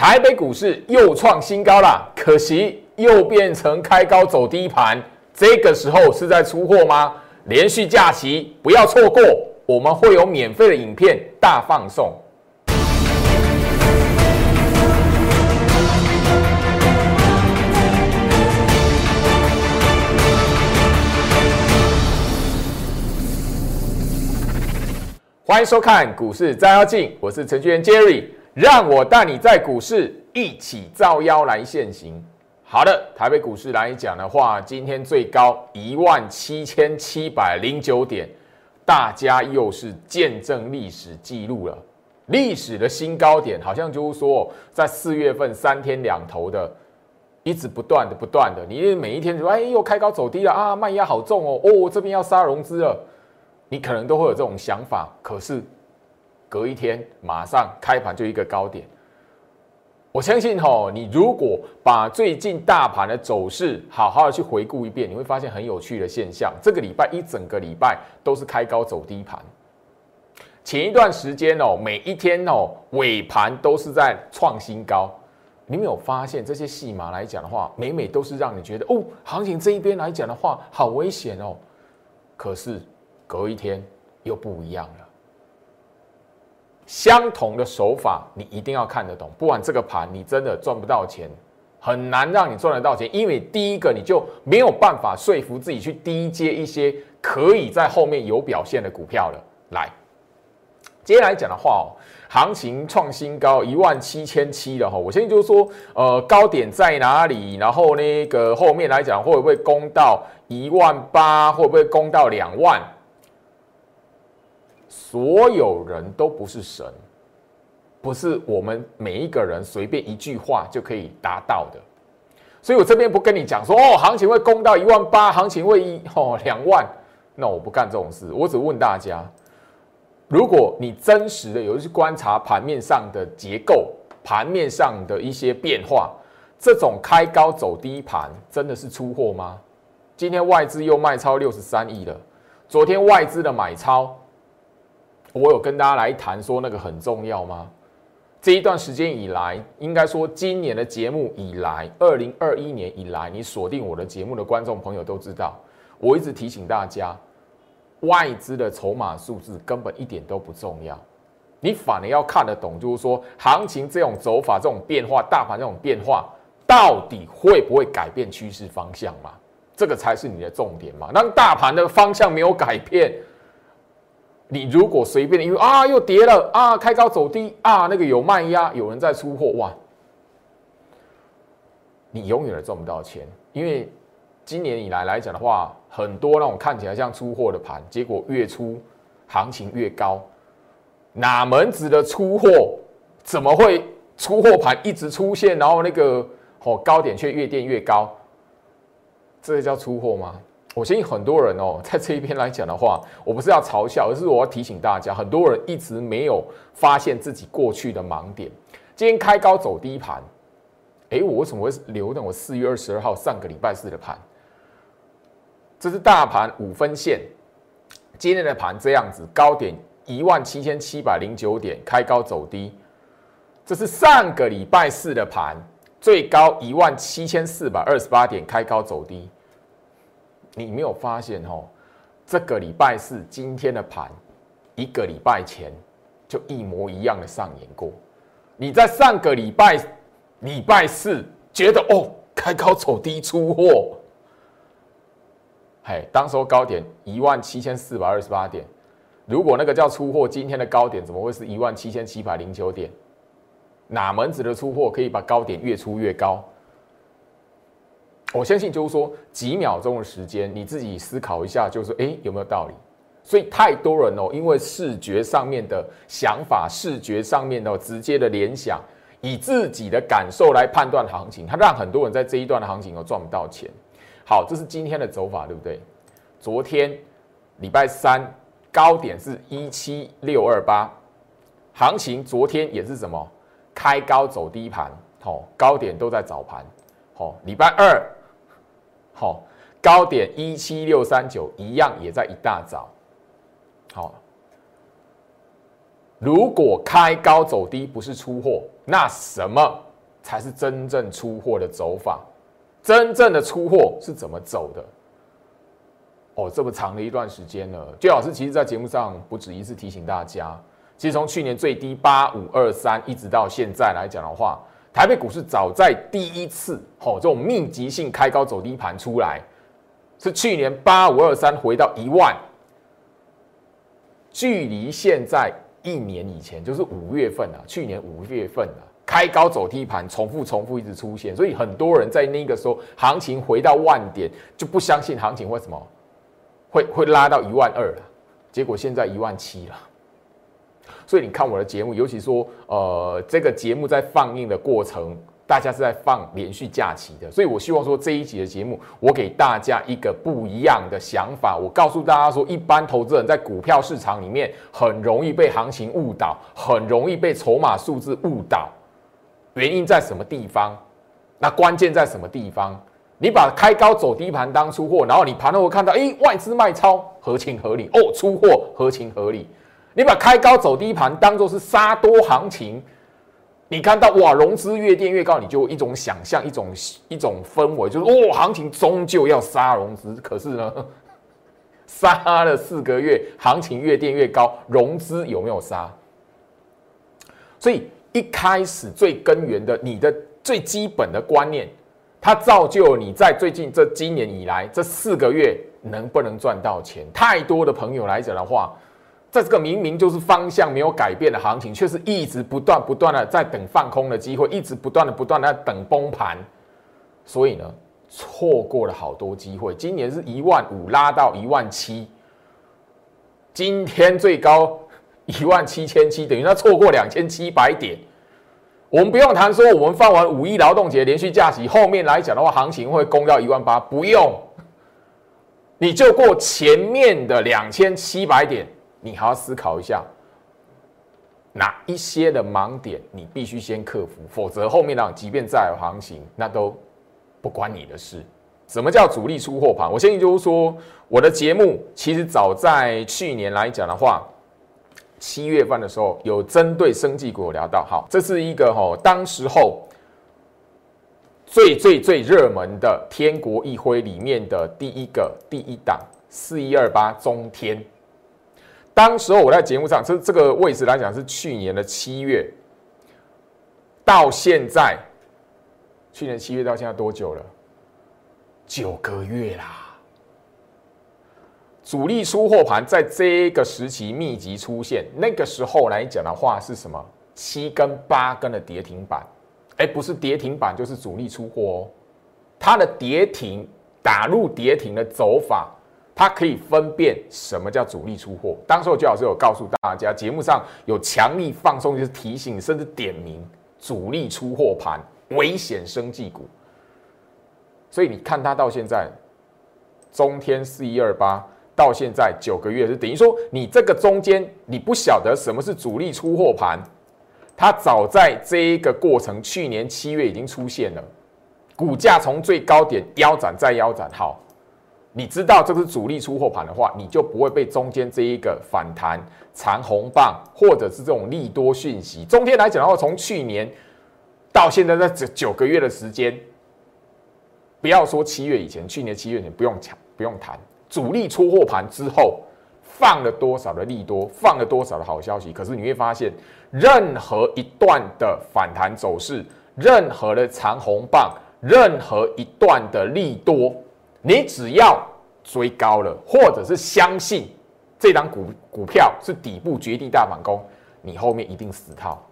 台北股市又创新高了，可惜又变成开高走低盘。这个时候是在出货吗？连续假期不要错过，我们会有免费的影片大放送。欢迎收看股市照妖镜，我是程序员 Jerry，让我带你在股市一起造妖来现行。好的，台北股市来讲的话，今天最高一万七千七百零九点，大家又是见证历史记录了，历史的新高点，好像就是说在四月份三天两头的，一直不断的不断的，你每一天说哎又开高走低了啊，卖压好重哦，哦这边要杀融资了。你可能都会有这种想法，可是隔一天马上开盘就一个高点。我相信吼，你如果把最近大盘的走势好好的去回顾一遍，你会发现很有趣的现象。这个礼拜一整个礼拜都是开高走低盘，前一段时间哦，每一天哦尾盘都是在创新高。你没有发现这些戏码来讲的话，每每都是让你觉得哦，行情这一边来讲的话好危险哦。可是。隔一天又不一样了。相同的手法，你一定要看得懂。不然这个盘你真的赚不到钱，很难让你赚得到钱。因为第一个，你就没有办法说服自己去低接一些可以在后面有表现的股票了。来，接下来讲的话哦，行情创新高一万七千七了哈。我现在就是说，呃，高点在哪里？然后那个后面来讲会不会攻到一万八？会不会攻到两万？所有人都不是神，不是我们每一个人随便一句话就可以达到的。所以我这边不跟你讲说哦，行情会攻到一万八，行情会一哦两万，那我不干这种事。我只问大家，如果你真实的有去观察盘面上的结构，盘面上的一些变化，这种开高走低盘真的是出货吗？今天外资又卖超六十三亿了，昨天外资的买超。我有跟大家来谈说那个很重要吗？这一段时间以来，应该说今年的节目以来，二零二一年以来，你锁定我的节目的观众朋友都知道，我一直提醒大家，外资的筹码数字根本一点都不重要，你反而要看得懂，就是说行情这种走法、这种变化、大盘这种变化，到底会不会改变趋势方向嘛？这个才是你的重点嘛。那大盘的方向没有改变。你如果随便，因为啊又跌了啊，开高走低啊，那个有卖压，有人在出货哇，你永远都赚不到钱。因为今年以来来讲的话，很多那种看起来像出货的盘，结果越出行情越高，哪门子的出货？怎么会出货盘一直出现，然后那个哦高点却越垫越高？这叫出货吗？我相信很多人哦，在这一边来讲的话，我不是要嘲笑，而是我要提醒大家，很多人一直没有发现自己过去的盲点。今天开高走低盘，哎，我为什么会留那我四月二十二号上个礼拜四的盘？这是大盘五分线，今天的盘这样子，高点一万七千七百零九点，开高走低。这是上个礼拜四的盘，最高一万七千四百二十八点，开高走低。你没有发现哦，这个礼拜四今天的盘，一个礼拜前就一模一样的上演过。你在上个礼拜礼拜四觉得哦，开高走低出货，嘿，当时候高点一万七千四百二十八点，如果那个叫出货，今天的高点怎么会是一万七千七百零九点？哪门子的出货可以把高点越出越高？我相信就是说几秒钟的时间，你自己思考一下，就是说哎有没有道理？所以太多人哦，因为视觉上面的想法、视觉上面的直接的联想，以自己的感受来判断行情，它让很多人在这一段的行情哦赚不到钱。好，这是今天的走法，对不对？昨天礼拜三高点是一七六二八，行情昨天也是什么开高走低盘，好，高点都在早盘，好，礼拜二。好，高点一七六三九一样也在一大早。好，如果开高走低不是出货，那什么才是真正出货的走法。真正的出货是怎么走的？哦，这么长的一段时间了，最老师其实在节目上不止一次提醒大家，其实从去年最低八五二三一直到现在来讲的话，台北股市早在第一次哦这种密集性开高走低盘出来，是去年八五二三回到一万，距离现在一年以前就是五月份啊，去年五月份啊，开高走低盘重复重复一直出现，所以很多人在那个时候行情回到万点就不相信行情会什么。会会拉到一万二了，结果现在一万七了。所以你看我的节目，尤其说呃这个节目在放映的过程，大家是在放连续假期的，所以我希望说这一集的节目，我给大家一个不一样的想法。我告诉大家说，一般投资人在股票市场里面很容易被行情误导，很容易被筹码数字误导，原因在什么地方？那关键在什么地方？你把开高走低盘当出货，然后你盘后看到，哎，外资卖超，合情合理哦，出货合情合理。你把开高走低盘当做是杀多行情，你看到哇，融资越垫越高，你就一种想象，一种一种氛围，就是哦，行情终究要杀融资。可是呢，杀了四个月，行情越垫越高，融资有没有杀？所以一开始最根源的，你的最基本的观念。它造就你在最近这今年以来这四个月能不能赚到钱？太多的朋友来讲的话，在这个明明就是方向没有改变的行情，却是一直不断不断的在等放空的机会，一直不断的不断的在等崩盘，所以呢，错过了好多机会。今年是一万五拉到一万七，今天最高一万七千七，等于他错过两千七百点。我们不用谈说，我们放完五一劳动节连续假期，后面来讲的话，行情会攻到一万八，不用，你就过前面的两千七百点，你还要思考一下，哪一些的盲点你必须先克服，否则后面呢，即便再有行情，那都不关你的事。什么叫主力出货盘？我相信就是说，我的节目其实早在去年来讲的话。七月份的时候，有针对生技股聊到，好，这是一个哈，当时候最最最热门的天国一辉里面的第一个第一档四一二八中天。当时候我在节目上，这这个位置来讲是去年的七月，到现在，去年七月到现在多久了？九个月啦。主力出货盘在这个时期密集出现，那个时候来讲的话是什么？七根八根的跌停板，哎，不是跌停板就是主力出货哦。它的跌停打入跌停的走法，它可以分辨什么叫主力出货。当时我最老师有告诉大家，节目上有强力放松，就是提醒甚至点名主力出货盘危险生技股。所以你看它到现在，中天四一二八。到现在九个月，是等于说你这个中间你不晓得什么是主力出货盘，它早在这一个过程，去年七月已经出现了，股价从最高点腰斩再腰斩。好，你知道这是主力出货盘的话，你就不会被中间这一个反弹长红棒，或者是这种利多讯息。中间来讲的话，从去年到现在这九九个月的时间，不要说七月以前，去年七月前不用抢，不用谈。主力出货盘之后，放了多少的利多，放了多少的好消息？可是你会发现，任何一段的反弹走势，任何的长红棒，任何一段的利多，你只要追高了，或者是相信这张股股票是底部绝地大反攻，你后面一定死套。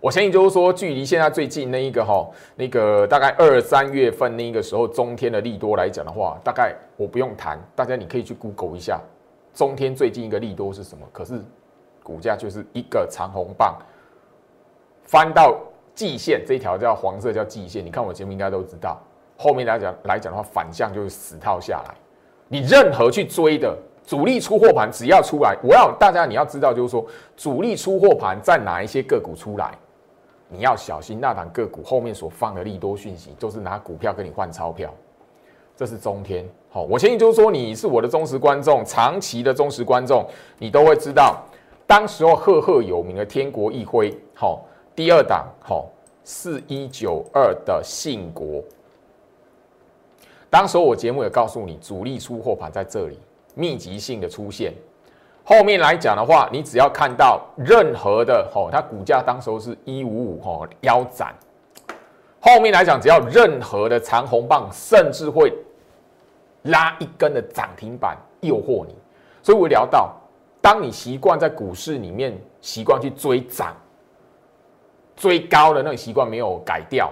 我相信就是说，距离现在最近那一个哈，那个大概二三月份那个时候，中天的利多来讲的话，大概我不用谈，大家你可以去 Google 一下，中天最近一个利多是什么？可是股价就是一个长红棒，翻到季线这一条叫黄色叫季线，你看我节目应该都知道。后面来讲来讲的话，反向就是死套下来。你任何去追的主力出货盘，只要出来，我要大家你要知道，就是说主力出货盘在哪一些个股出来。你要小心那档个股后面所放的利多讯息，就是拿股票跟你换钞票。这是中天，好，我相信就是说你是我的忠实观众，长期的忠实观众，你都会知道，当时候赫赫有名的天国一辉，好，第二档，好，四一九二的信国。当时我节目也告诉你，主力出货盘在这里密集性的出现。后面来讲的话，你只要看到任何的吼，它股价当时候是一五五吼腰斩。后面来讲，只要任何的长红棒，甚至会拉一根的涨停板诱惑你。所以我聊到，当你习惯在股市里面习惯去追涨、追高的那种习惯没有改掉。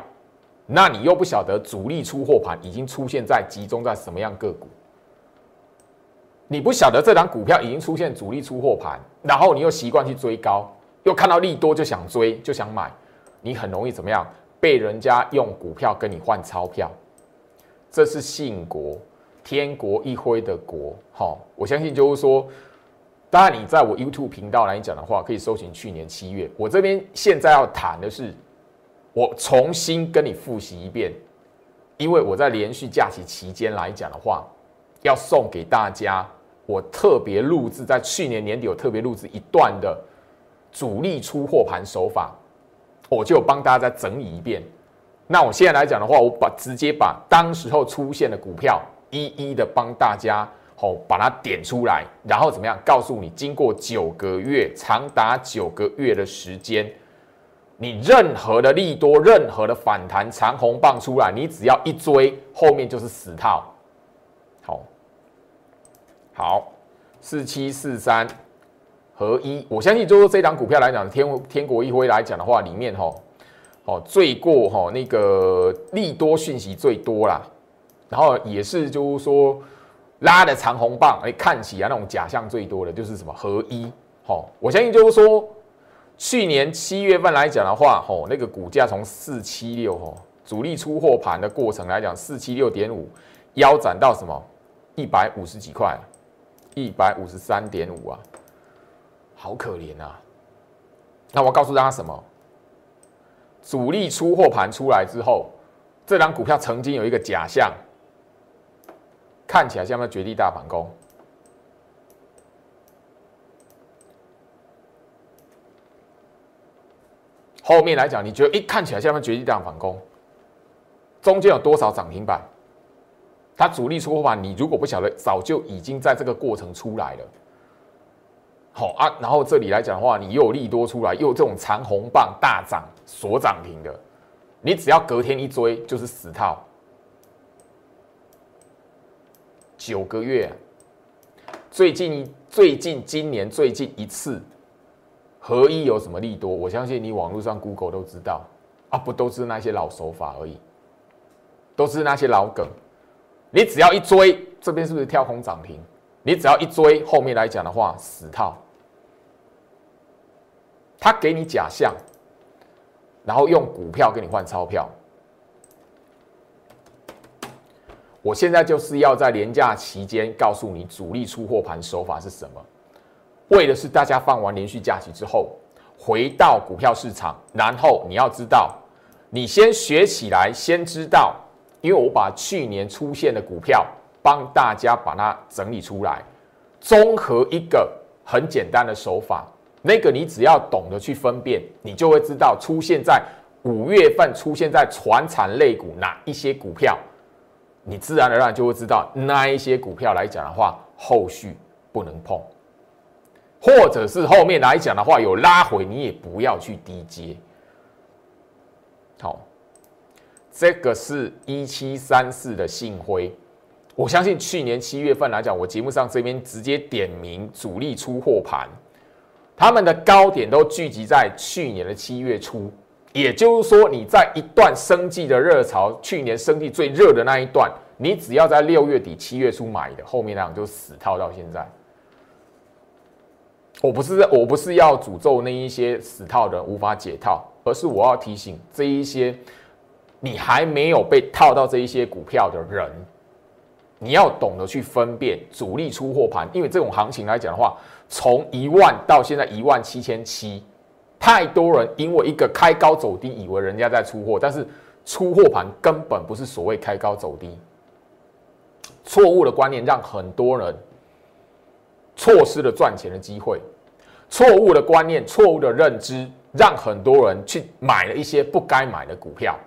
那你又不晓得主力出货盘已经出现在集中在什么样个股？你不晓得这档股票已经出现主力出货盘，然后你又习惯去追高，又看到利多就想追就想买，你很容易怎么样？被人家用股票跟你换钞票。这是信国天国一辉的国，好，我相信就是说，当然你在我 YouTube 频道来讲的话，可以搜寻去年七月。我这边现在要谈的是。我重新跟你复习一遍，因为我在连续假期期间来讲的话，要送给大家，我特别录制在去年年底有特别录制一段的主力出货盘手法，我就帮大家再整理一遍。那我现在来讲的话，我把直接把当时候出现的股票一一的帮大家哦把它点出来，然后怎么样告诉你，经过九个月长达九个月的时间。你任何的利多，任何的反弹长红棒出来，你只要一追，后面就是死套。好，好，四七四三合一，我相信就是这档股票来讲，天天国一辉来讲的话，里面哈，哦，最过哈那个利多讯息最多啦，然后也是就是说拉的长红棒，哎，看起来那种假象最多的就是什么合一，好，我相信就是说。去年七月份来讲的话，吼，那个股价从四七六吼主力出货盘的过程来讲，四七六点五腰斩到什么一百五十几块，一百五十三点五啊，好可怜啊！那我告诉大家什么？主力出货盘出来之后，这张股票曾经有一个假象，看起来像不像绝地大反攻？后面来讲，你觉得一看起来像不像绝地大反攻？中间有多少涨停板？它主力出货盘，你如果不晓得，早就已经在这个过程出来了。好啊，然后这里来讲的话，你又利多出来，又有这种长红棒大涨所涨停的，你只要隔天一追就是死套。九个月，最近最近今年最近一次。合一有什么利多？我相信你网络上 Google 都知道啊，不都是那些老手法而已，都是那些老梗。你只要一追，这边是不是跳空涨停？你只要一追，后面来讲的话死套。他给你假象，然后用股票跟你换钞票。我现在就是要在廉价期间告诉你主力出货盘手法是什么。为的是大家放完连续假期之后，回到股票市场，然后你要知道，你先学起来，先知道，因为我把去年出现的股票帮大家把它整理出来，综合一个很简单的手法，那个你只要懂得去分辨，你就会知道出现在五月份出现在传产类股哪一些股票，你自然而然就会知道那一些股票来讲的话，后续不能碰。或者是后面来讲的话有拉回，你也不要去低接。好，这个是一七三四的信辉，我相信去年七月份来讲，我节目上这边直接点名主力出货盘，他们的高点都聚集在去年的七月初，也就是说你在一段生计的热潮，去年生计最热的那一段，你只要在六月底七月初买的，后面那样就死套到现在。我不是我不是要诅咒那一些死套的无法解套，而是我要提醒这一些你还没有被套到这一些股票的人，你要懂得去分辨主力出货盘，因为这种行情来讲的话，从一万到现在一万七千七，太多人因为一个开高走低，以为人家在出货，但是出货盘根本不是所谓开高走低，错误的观念让很多人。错失了赚钱的机会，错误的观念、错误的认知，让很多人去买了一些不该买的股票。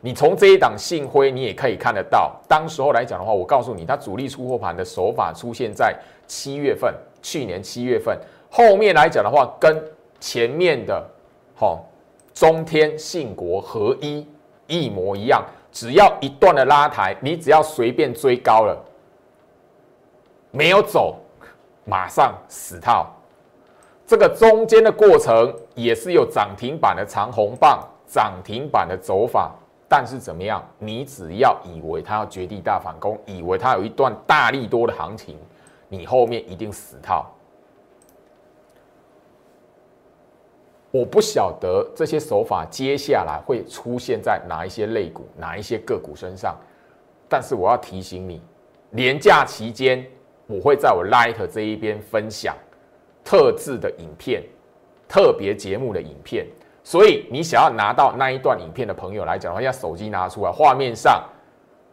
你从这一档信辉，你也可以看得到，当时候来讲的话，我告诉你，它主力出货盘的手法出现在七月份，去年七月份。后面来讲的话，跟前面的，好中天信国合一一模一样，只要一段的拉抬，你只要随便追高了，没有走，马上死套。这个中间的过程也是有涨停板的长红棒，涨停板的走法。但是怎么样？你只要以为它要绝地大反攻，以为它有一段大力多的行情，你后面一定死套。我不晓得这些手法接下来会出现在哪一些类股、哪一些个股身上，但是我要提醒你，年假期间我会在我 Light 这一边分享特制的影片、特别节目的影片。所以你想要拿到那一段影片的朋友来讲的话，要手机拿出来，画面上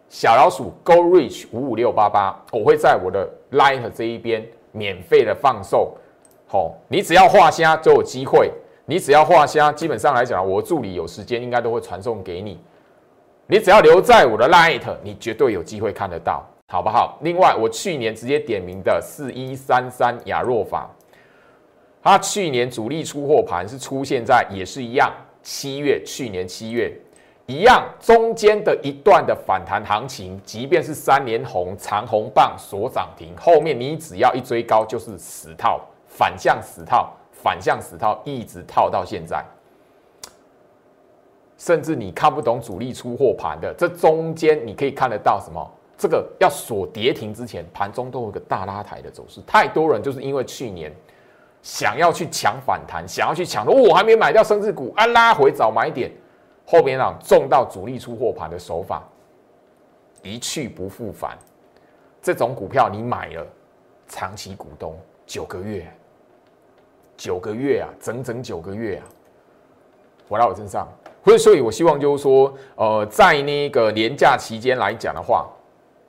小老鼠 Go Reach 五五六八八，我会在我的 Light 这一边免费的放送。好，你只要画虾就有机会，你只要画虾，基本上来讲，我助理有时间应该都会传送给你。你只要留在我的 Light，你绝对有机会看得到，好不好？另外，我去年直接点名的四一三三亚若法。它去年主力出货盘是出现在也是一样，七月去年七月一样中间的一段的反弹行情，即便是三连红长红棒所涨停，后面你只要一追高就是死套，反向死套，反向死套，一直套到现在。甚至你看不懂主力出货盘的，这中间你可以看得到什么？这个要锁跌停之前，盘中都有个大拉抬的走势，太多人就是因为去年。想要去抢反弹，想要去抢的，我还没买掉升值股啊，拉回早买点，后边啊中到主力出货盘的手法，一去不复返。这种股票你买了，长期股东九个月，九个月啊，整整九个月啊，回到我身上。所以，我希望就是说，呃，在那个年假期间来讲的话，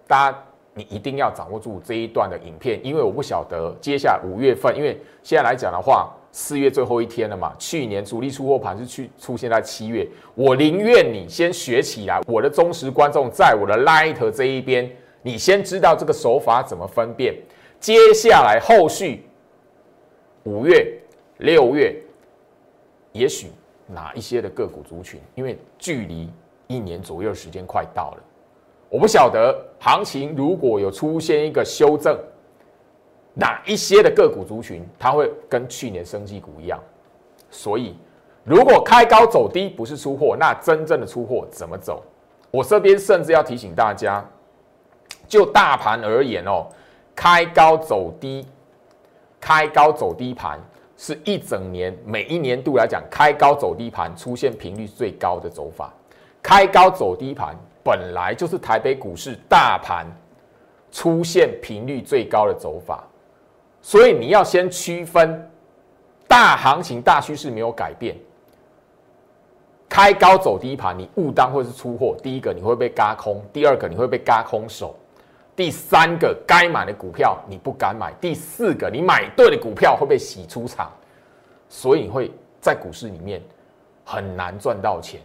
大家。你一定要掌握住这一段的影片，因为我不晓得接下来五月份，因为现在来讲的话，四月最后一天了嘛。去年主力出货盘是去出现在七月，我宁愿你先学起来。我的忠实观众在我的 Light 这一边，你先知道这个手法怎么分辨。接下来后续五月、六月，也许哪一些的个股族群，因为距离一年左右时间快到了。我不晓得行情如果有出现一个修正，哪一些的个股族群它会跟去年升绩股一样？所以如果开高走低不是出货，那真正的出货怎么走？我这边甚至要提醒大家，就大盘而言哦，开高走低，开高走低盘是一整年每一年度来讲，开高走低盘出现频率最高的走法，开高走低盘。本来就是台北股市大盘出现频率最高的走法，所以你要先区分大行情、大趋势没有改变，开高走低盘，你误当或是出货。第一个你会被嘎空，第二个你会被嘎空手，第三个该买的股票你不敢买，第四个你买对的股票会被洗出场，所以你会在股市里面很难赚到钱。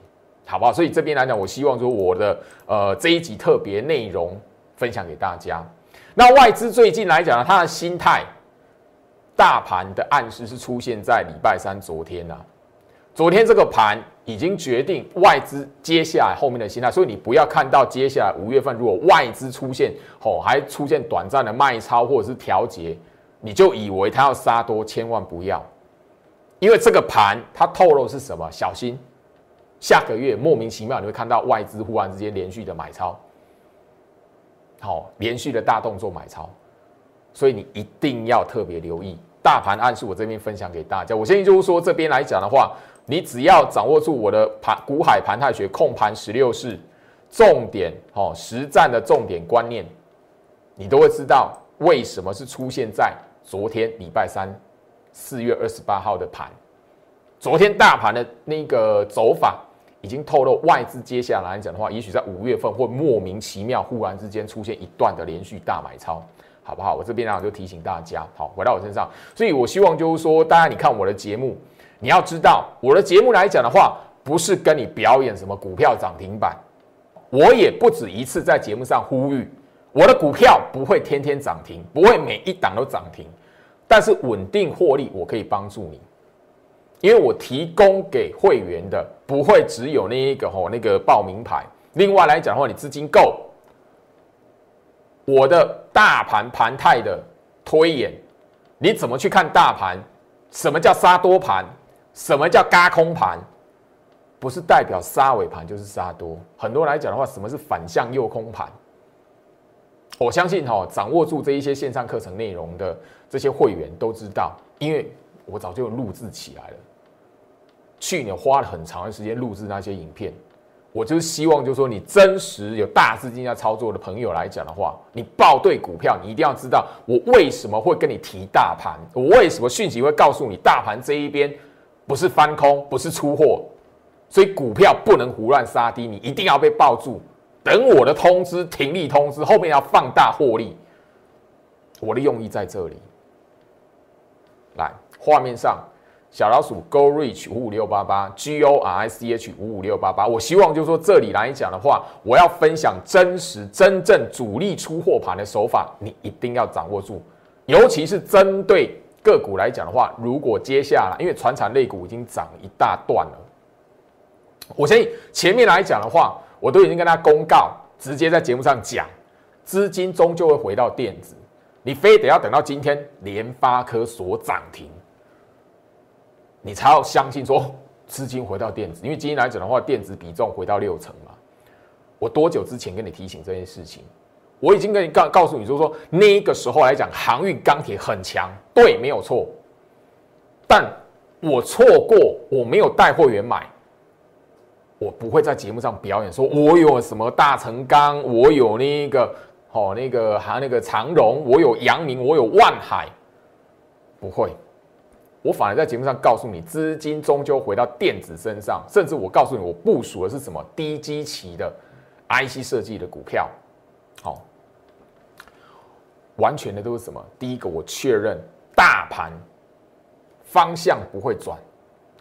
好不好？所以这边来讲，我希望说我的呃这一集特别内容分享给大家。那外资最近来讲呢，他的心态，大盘的暗示是出现在礼拜三昨天呐。昨天这个盘已经决定外资接下来后面的心态，所以你不要看到接下来五月份如果外资出现哦，还出现短暂的卖超或者是调节，你就以为它要杀多，千万不要，因为这个盘它透露是什么？小心。下个月莫名其妙你会看到外资忽然之间连续的买超，好，连续的大动作买超，所以你一定要特别留意大盘暗示。我这边分享给大家，我相信就是说这边来讲的话，你只要掌握住我的盘股海盘态学控盘十六式重点哦实战的重点观念，你都会知道为什么是出现在昨天礼拜三四月二十八号的盘，昨天大盘的那个走法。已经透露外资接下来来讲的话，也许在五月份会莫名其妙忽然之间出现一段的连续大买超，好不好？我这边呢就提醒大家，好，回到我身上，所以我希望就是说，大家你看我的节目，你要知道，我的节目来讲的话，不是跟你表演什么股票涨停板，我也不止一次在节目上呼吁，我的股票不会天天涨停，不会每一档都涨停，但是稳定获利，我可以帮助你，因为我提供给会员的不会只有那一个吼那个报名牌，另外来讲的话，你资金够，我的大盘盘态的推演，你怎么去看大盘？什么叫杀多盘？什么叫嘎空盘？不是代表杀尾盘就是杀多。很多来讲的话，什么是反向诱空盘？我相信哈，掌握住这一些线上课程内容的这些会员都知道，因为我早就录制起来了。去年花了很长的时间录制那些影片。我就是希望，就是说，你真实有大资金要操作的朋友来讲的话，你报对股票，你一定要知道我为什么会跟你提大盘，我为什么讯息会告诉你大盘这一边不是翻空，不是出货，所以股票不能胡乱杀低，你一定要被抱住，等我的通知停利通知，后面要放大获利，我的用意在这里。来，画面上。小老鼠 Go Reach 五五六八八 G O R I C H 五五六八八，我希望就是说这里来讲的话，我要分享真实、真正主力出货盘的手法，你一定要掌握住。尤其是针对个股来讲的话，如果接下来因为船产类股已经涨一大段了，我相信前面来讲的话，我都已经跟他公告，直接在节目上讲，资金终究会回到电子，你非得要等到今天联发科所涨停。你才要相信说资金回到电子，因为今天来讲的话，电子比重回到六成嘛。我多久之前跟你提醒这件事情？我已经跟你告告诉你说说那个时候来讲，航运钢铁很强，对，没有错。但我错过，我没有带货员买，我不会在节目上表演说我有什么大成钢，我有那个哦那个还有那个长荣，我有阳明，我有万海，不会。我反而在节目上告诉你，资金终究回到电子身上，甚至我告诉你，我部署的是什么低基期的 IC 设计的股票，好，完全的都是什么？第一个，我确认大盘方向不会转，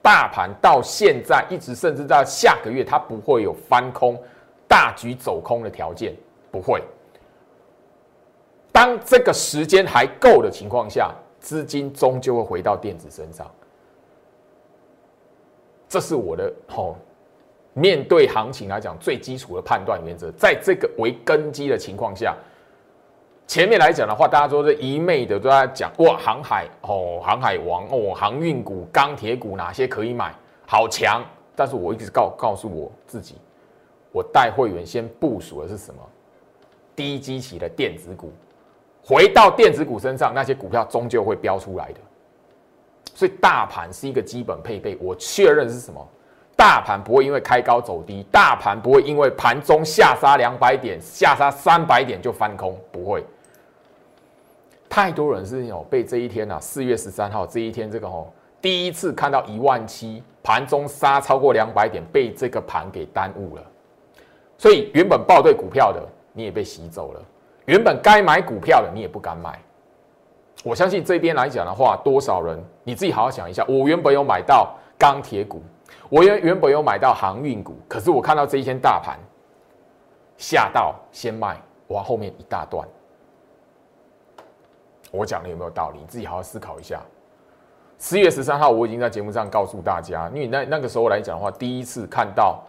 大盘到现在一直，甚至到下个月，它不会有翻空、大举走空的条件，不会。当这个时间还够的情况下。资金终究会回到电子身上，这是我的吼。面对行情来讲，最基础的判断原则，在这个为根基的情况下，前面来讲的话，大家都是一昧的都在讲哇，航海哦，航海王哦，航运股、钢铁股哪些可以买，好强。但是我一直告告诉我自己，我带会员先部署的是什么？低基期的电子股。回到电子股身上，那些股票终究会飙出来的。所以大盘是一个基本配备。我确认是什么？大盘不会因为开高走低，大盘不会因为盘中下杀两百点、下杀三百点就翻空，不会。太多人是有被这一天呐，四月十三号这一天，这个哦，第一次看到一万七，盘中杀超过两百点，被这个盘给耽误了。所以原本报对股票的，你也被洗走了。原本该买股票的，你也不敢买。我相信这边来讲的话，多少人你自己好好想一下。我原本有买到钢铁股，我原原本有买到航运股，可是我看到这一天大盘下到先卖，往后面一大段。我讲的有没有道理？你自己好好思考一下。十月十三号，我已经在节目上告诉大家，因为那那个时候来讲的话，第一次看到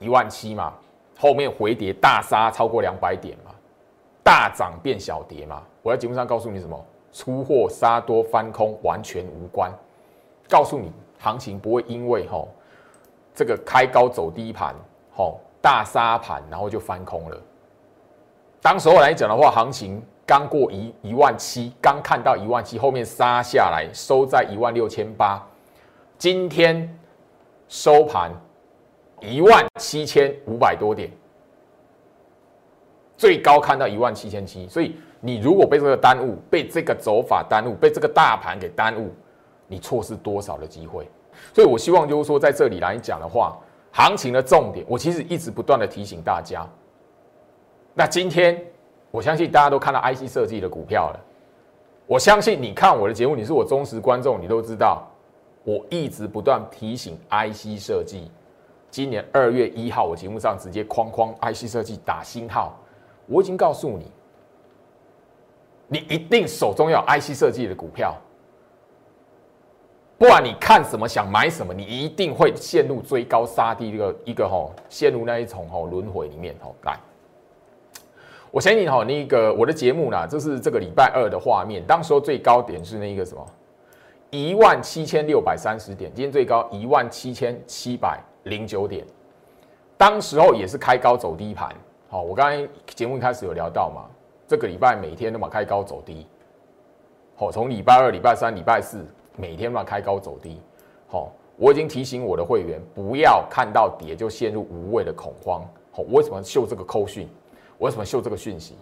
一万七嘛，后面回跌大杀超过两百点。大涨变小跌嘛？我在节目上告诉你什么？出货杀多翻空完全无关。告诉你，行情不会因为吼这个开高走低盘，吼大杀盘，然后就翻空了。当时候来讲的话，行情刚过一一万七，刚看到一万七，后面杀下来收在一万六千八。今天收盘一万七千五百多点。最高看到一万七千七，所以你如果被这个耽误，被这个走法耽误，被这个大盘给耽误，你错失多少的机会？所以我希望就是说，在这里来讲的话，行情的重点，我其实一直不断的提醒大家。那今天我相信大家都看到 IC 设计的股票了，我相信你看我的节目，你是我忠实观众，你都知道我一直不断提醒 IC 设计，今年二月一号，我节目上直接框框 IC 设计打星号，我已经告诉你，你一定手中要 IC 设计的股票，不管你看什么想买什么，你一定会陷入追高杀低一个一个吼，陷入那一种吼轮回里面吼。来，我相信吼那个我的节目呢，这是这个礼拜二的画面，当时候最高点是那个什么？一万七千六百三十点，今天最高一万七千七百零九点，当时候也是开高走低盘。好，我刚才节目一开始有聊到嘛，这个礼拜每天都嘛开高走低。好，从礼拜二、礼拜三、礼拜四每天嘛开高走低。好，我已经提醒我的会员不要看到跌就陷入无谓的恐慌。好，我为什么秀这个扣讯？我为什么秀这个讯息？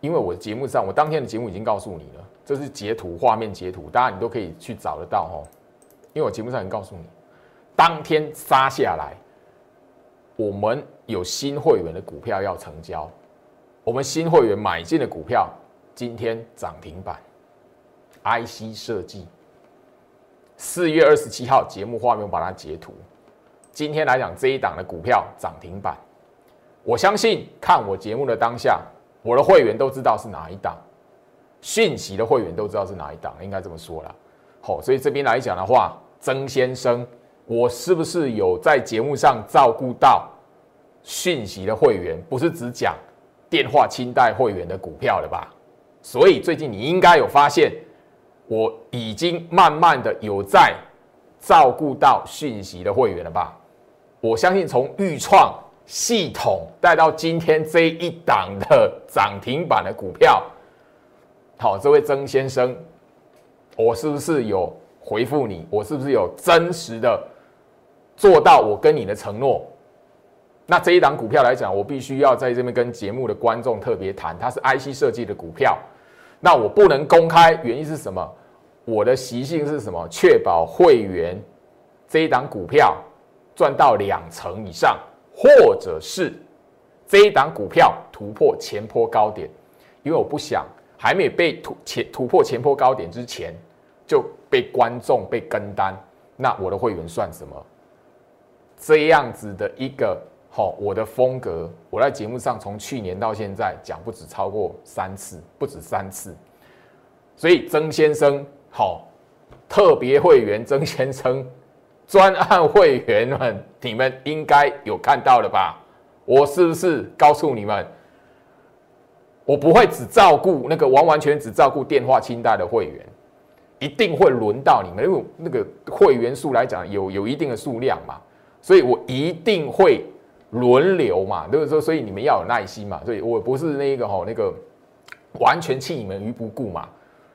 因为我的节目上，我当天的节目已经告诉你了。这是截图，画面截图，大家你都可以去找得到哦。因为我节目上已经告诉你，当天杀下来，我们有新会员的股票要成交，我们新会员买进的股票今天涨停板，IC 设计，四月二十七号节目画面把它截图，今天来讲这一档的股票涨停板，我相信看我节目的当下，我的会员都知道是哪一档。讯息的会员都知道是哪一档，应该这么说了。好，所以这边来讲的话，曾先生，我是不是有在节目上照顾到讯息的会员？不是只讲电话清代会员的股票了吧？所以最近你应该有发现，我已经慢慢的有在照顾到讯息的会员了吧？我相信从预创系统带到今天这一档的涨停板的股票。好，这位曾先生，我是不是有回复你？我是不是有真实的做到我跟你的承诺？那这一档股票来讲，我必须要在这边跟节目的观众特别谈，它是 IC 设计的股票，那我不能公开，原因是什么？我的习性是什么？确保会员这一档股票赚到两成以上，或者是这一档股票突破前坡高点，因为我不想。还没被突前突破前坡高点之前，就被观众被跟单，那我的会员算什么？这样子的一个好，我的风格，我在节目上从去年到现在讲不止超过三次，不止三次。所以曾先生好，特别会员曾先生，专案会员们，你们应该有看到了吧？我是不是告诉你们？我不会只照顾那个完完全只照顾电话清单的会员，一定会轮到你们，因为那个会员数来讲有有一定的数量嘛，所以我一定会轮流嘛，就是说，所以你们要有耐心嘛，所以我不是那个哈那个完全弃你们于不顾嘛，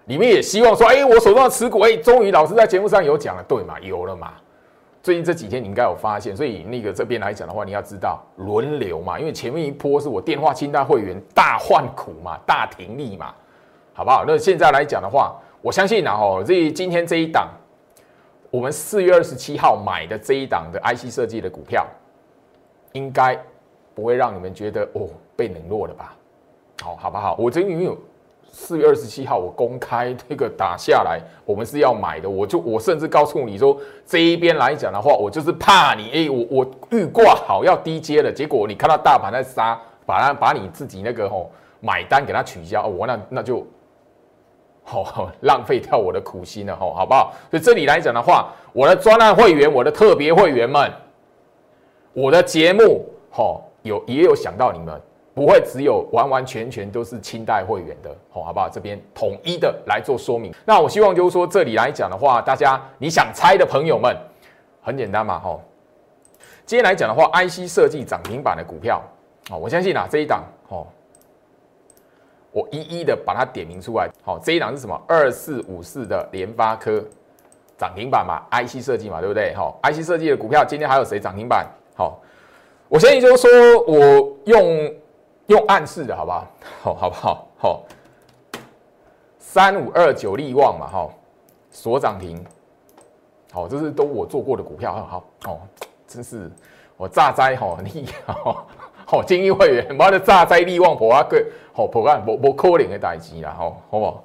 你们也希望说，哎，我手上的持股，哎，终于老师在节目上有讲了，对嘛，有了嘛。最近这几天你应该有发现，所以那个这边来讲的话，你要知道轮流嘛，因为前面一波是我电话清单会员大换苦嘛，大停利嘛，好不好？那现在来讲的话，我相信然后这今天这一档，我们四月二十七号买的这一档的 IC 设计的股票，应该不会让你们觉得哦被冷落了吧？好，好不好？我这因为有。四月二十七号，我公开这个打下来，我们是要买的。我就我甚至告诉你说，这一边来讲的话，我就是怕你，哎，我我预挂好要低接了，结果你看到大盘在杀，把它把你自己那个吼买单给它取消，哦我那那就好浪费掉我的苦心了，吼，好不好？所以这里来讲的话，我的专案会员，我的特别会员们，我的节目，吼，有也有想到你们。不会只有完完全全都是清代会员的，好，好不好？这边统一的来做说明。那我希望就是说，这里来讲的话，大家你想猜的朋友们，很简单嘛，哈。今天来讲的话，IC 设计涨停板的股票，哦，我相信啊，这一档，哦，我一一的把它点名出来。好，这一档是什么？二四五四的联发科涨停板嘛，IC 设计嘛，对不对？好，IC 设计的股票今天还有谁涨停板？好，我相信就是说我用。用暗示的好不好？好，好不好？好，三五二九利旺嘛，哈，所涨停。好，这是都我做过的股票，好好，真是我炸灾哈，你好，好精英会员，妈的炸灾利旺婆啊个，好破案，无无可能的代志啦，好，好不好？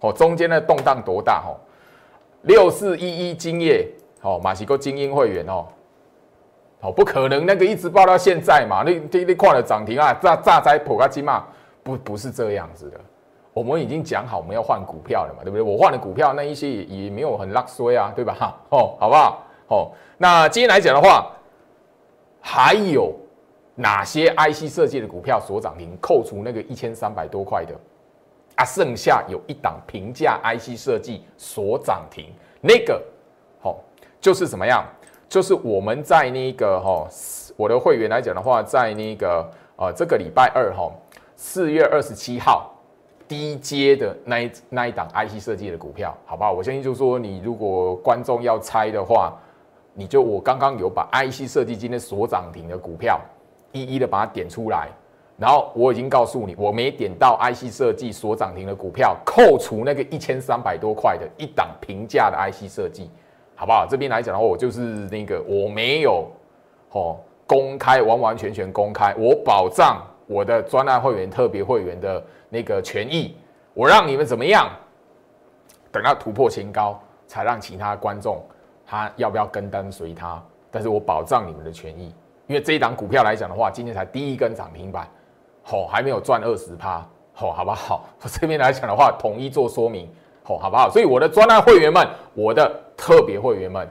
好，中间的动荡多大？吼，六四一一金业，哦，马西哥精英会员哦，哦，不可能那个一直报到现在嘛，那那那跨了涨停啊，炸炸灾破个金嘛，不不是这样子的。我们已经讲好我们要换股票了嘛，对不对？我换了股票那一些也也没有很拉衰啊，对吧？哈，哦，好不好？哦，那今天来讲的话，还有哪些 IC 设计的股票所涨停？扣除那个一千三百多块的啊，剩下有一档平价 IC 设计所涨停，那个，好，就是怎么样？就是我们在那个哈，我的会员来讲的话，在那个呃这个礼拜二哈，四月二十七号。低阶的那一那一档 IC 设计的股票，好不好？我相信就是说，你如果观众要猜的话，你就我刚刚有把 IC 设计今天所涨停的股票一一的把它点出来，然后我已经告诉你，我没点到 IC 设计所涨停的股票，扣除那个一千三百多块的一档平价的 IC 设计，好不好？这边来讲的话，我就是那个我没有哦公开完完全全公开，我保障我的专案会员、特别会员的。那个权益，我让你们怎么样？等到突破前高，才让其他观众他要不要跟单随他？但是我保障你们的权益，因为这一档股票来讲的话，今天才第一根涨停板，好，还没有赚二十趴，好，好不好？我这边来讲的话，统一做说明，好，好不好？所以我的专案会员们，我的特别会员们。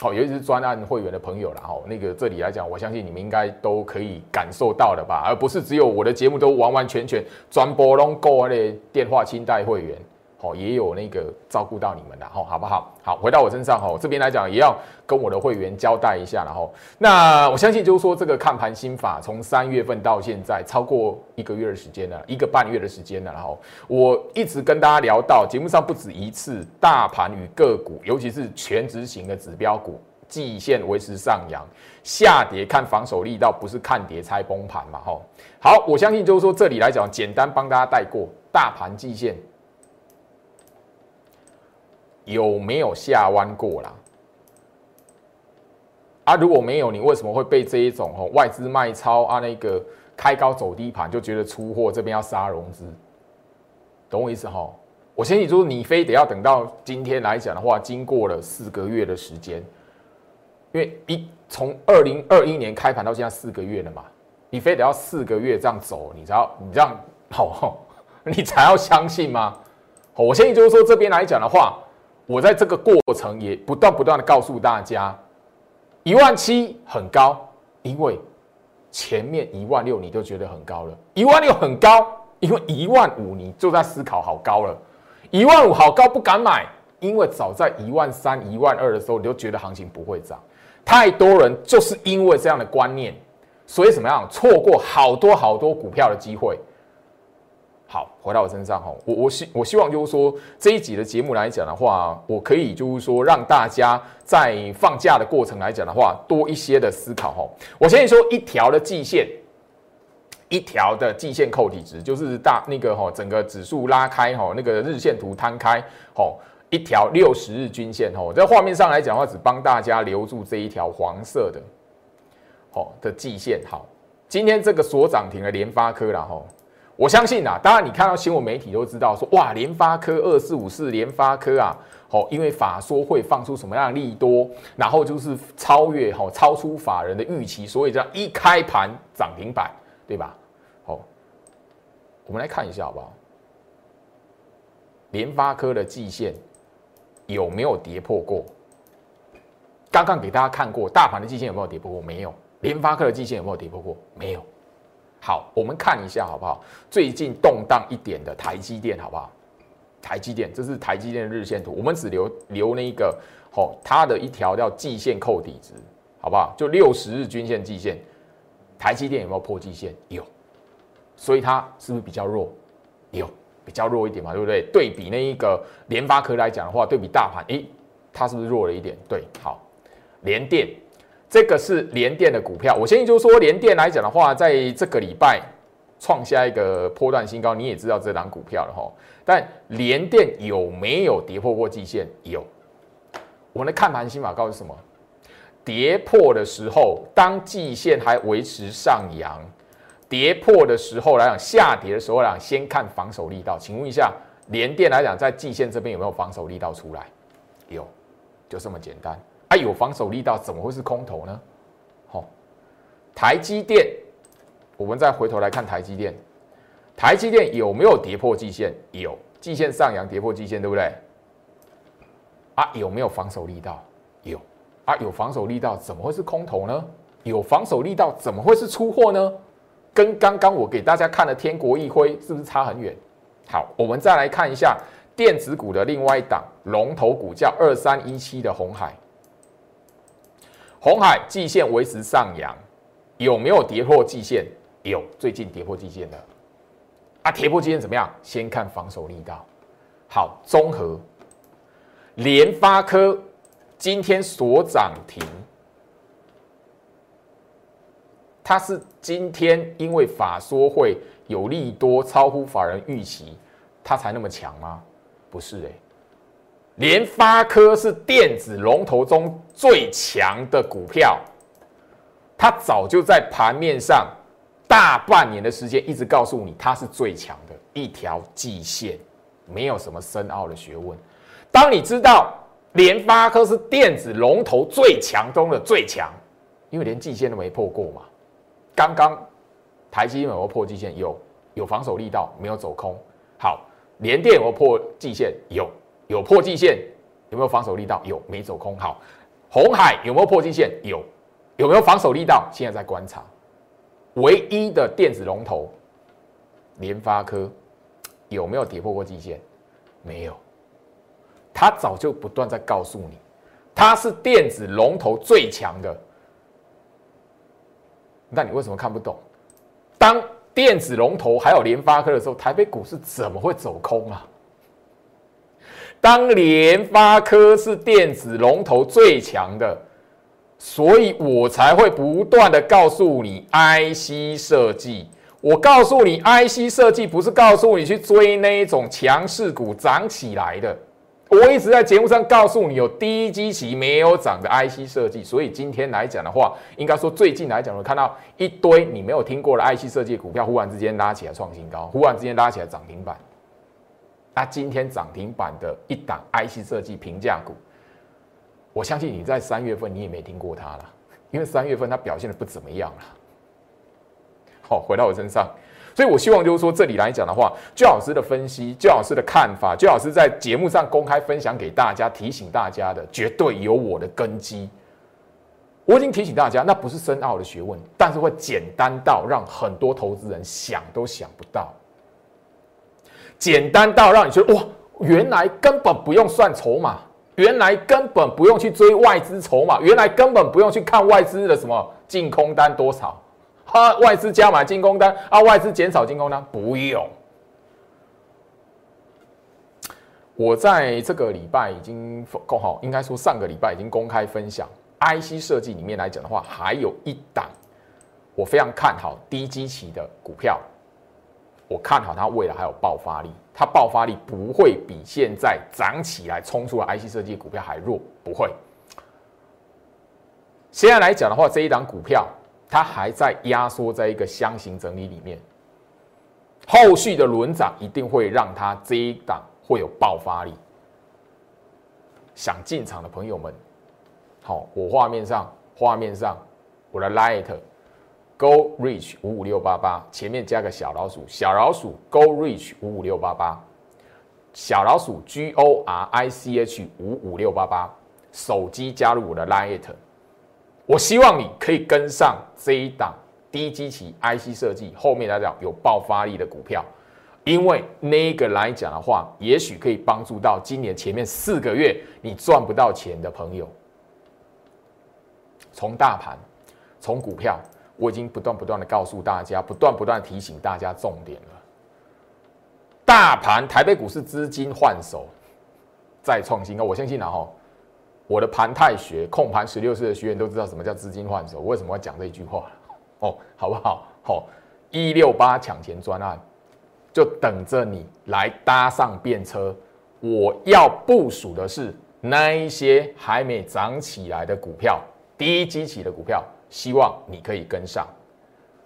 好，尤其是专案会员的朋友了哈，那个这里来讲，我相信你们应该都可以感受到的吧，而不是只有我的节目都完完全全专播拢够的电话清代会员。哦，也有那个照顾到你们的，吼，好不好？好，回到我身上，吼，这边来讲也要跟我的会员交代一下，然后，那我相信就是说，这个看盘心法从三月份到现在超过一个月的时间了，一个半月的时间了，然后我一直跟大家聊到节目上不止一次，大盘与个股，尤其是全执行的指标股，季线维持上扬，下跌看防守力道，不是看跌猜崩盘嘛，吼，好，我相信就是说这里来讲，简单帮大家带过大盘季线。有没有下弯过啦？啊，如果没有，你为什么会被这一种哦外资卖超啊那个开高走低盘就觉得出货这边要杀融资？懂我意思哈？我相信就是你非得要等到今天来讲的话，经过了四个月的时间，因为一从二零二一年开盘到现在四个月了嘛，你非得要四个月这样走，你才要你这样好，你才要相信吗？我相信就是说这边来讲的话。我在这个过程也不断不断的告诉大家，一万七很高，因为前面一万六你都觉得很高了，一万六很高，因为一万五你就在思考好高了，一万五好高不敢买，因为早在一万三、一万二的时候你就觉得行情不会涨，太多人就是因为这样的观念，所以怎么样错过好多好多股票的机会。好，回到我身上哈，我我希我希望就是说这一集的节目来讲的话，我可以就是说让大家在放假的过程来讲的话，多一些的思考哈。我先说一条的季线，一条的季线扣底值，就是大那个哈，整个指数拉开哈，那个日线图摊开哈，一条六十日均线哈，在画面上来讲的话，只帮大家留住这一条黄色的，好，的季线。好，今天这个所涨停的联发科了哈。我相信啊，当然你看到新闻媒体都知道说，哇，联发科二四五四，联发科啊，好，因为法说会放出什么样的利多，然后就是超越哈，超出法人的预期，所以这样一开盘涨停板，对吧？好，我们来看一下好不好？联发科的季线有没有跌破过？刚刚给大家看过，大盘的季线有没有跌破过？没有。联发科的季线有没有跌破过？没有。好，我们看一下好不好？最近动荡一点的台积电好不好？台积电，这是台积电的日线图，我们只留留那一个，好，它的一条叫季线扣底值，好不好？就六十日均线季线，台积电有没有破季线？有，所以它是不是比较弱？有，比较弱一点嘛，对不对？对比那一个联发科来讲的话，对比大盘，诶，它是不是弱了一点？对，好，联电。这个是联电的股票，我相信就是说联电来讲的话，在这个礼拜创下一个波段新高，你也知道这档股票了哈。但联电有没有跌破过季线？有。我们的看盘心法告诉什么？跌破的时候，当季线还维持上扬；跌破的时候来讲，下跌的时候来讲，先看防守力道。请问一下，联电来讲，在季线这边有没有防守力道出来？有，就这么简单。啊，有防守力道，怎么会是空头呢？好，台积电，我们再回头来看台积电，台积电有没有跌破季线？有，季线上扬跌破季线，对不对？啊，有没有防守力道？有。啊，有防守力道，怎么会是空头呢？有防守力道，怎么会是出货呢？跟刚刚我给大家看的天国一辉是不是差很远？好，我们再来看一下电子股的另外一档龙头股，叫二三一七的红海。红海季线维持上扬，有没有跌破季线？有，最近跌破季线的。啊，跌破季线怎么样？先看防守力道。好，综合联发科今天所涨停，它是今天因为法说会有利多超乎法人预期，它才那么强吗？不是诶。联发科是电子龙头中最强的股票，它早就在盘面上大半年的时间一直告诉你它是最强的一条季线，没有什么深奥的学问。当你知道联发科是电子龙头最强中的最强，因为连季线都没破过嘛。刚刚台积电有破季线，有有防守力道，没有走空。好，联电有破季线，有。有破季线，有没有防守力道？有，没走空。好，红海有没有破季线？有，有没有防守力道？现在在观察。唯一的电子龙头联发科有没有跌破过季线？没有。他早就不断在告诉你，他是电子龙头最强的。那你为什么看不懂？当电子龙头还有联发科的时候，台北股市怎么会走空啊？当联发科是电子龙头最强的，所以我才会不断的告诉你 IC 设计。我告诉你 IC 设计，不是告诉你去追那一种强势股涨起来的。我一直在节目上告诉你，有低基期没有涨的 IC 设计。所以今天来讲的话，应该说最近来讲，我看到一堆你没有听过的 IC 设计股票，忽然之间拉起来创新高，忽然之间拉起来涨停板。那今天涨停板的一档 IC 设计平价股，我相信你在三月份你也没听过它了，因为三月份它表现的不怎么样了。好，回到我身上，所以我希望就是说这里来讲的话，焦老师的分析，焦老师的看法，焦老师在节目上公开分享给大家，提醒大家的绝对有我的根基。我已经提醒大家，那不是深奥的学问，但是会简单到让很多投资人想都想不到。简单到让你觉得哇，原来根本不用算筹码，原来根本不用去追外资筹码，原来根本不用去看外资的什么净空单多少，哈，外资加码净空单啊，外资减少净空单，不用。我在这个礼拜已经公好，应该说上个礼拜已经公开分享，IC 设计里面来讲的话，还有一档我非常看好低基期的股票。我看好它未来还有爆发力，它爆发力不会比现在涨起来冲出来 IC 设计股票还弱，不会。现在来讲的话，这一档股票它还在压缩在一个箱型整理里面，后续的轮涨一定会让它这一档会有爆发力。想进场的朋友们，好，我画面上画面上我的 Light。Go Reach 五五六八八，前面加个小老鼠，小老鼠 Go Reach 五五六八八，小老鼠 G O R I C H 五五六八八，手机加入我的 Lite，我希望你可以跟上这一档低基期 IC 设计后面来讲有爆发力的股票，因为那个来讲的话，也许可以帮助到今年前面四个月你赚不到钱的朋友，从大盘，从股票。我已经不断不断的告诉大家，不断不断提醒大家重点了。大盘台北股市资金换手再创新高，我相信然后我的盘太学控盘十六岁的学员都知道什么叫资金换手，为什么要讲这一句话哦，好不好？好，一六八抢钱专案就等着你来搭上便车。我要部署的是那一些还没涨起来的股票，低基期的股票。希望你可以跟上，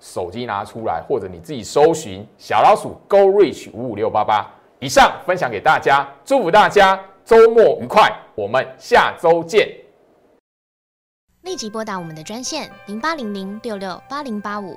手机拿出来，或者你自己搜寻小老鼠 Go Reach 五五六八八。以上分享给大家，祝福大家周末愉快，我们下周见。立即拨打我们的专线零八零零六六八零八五。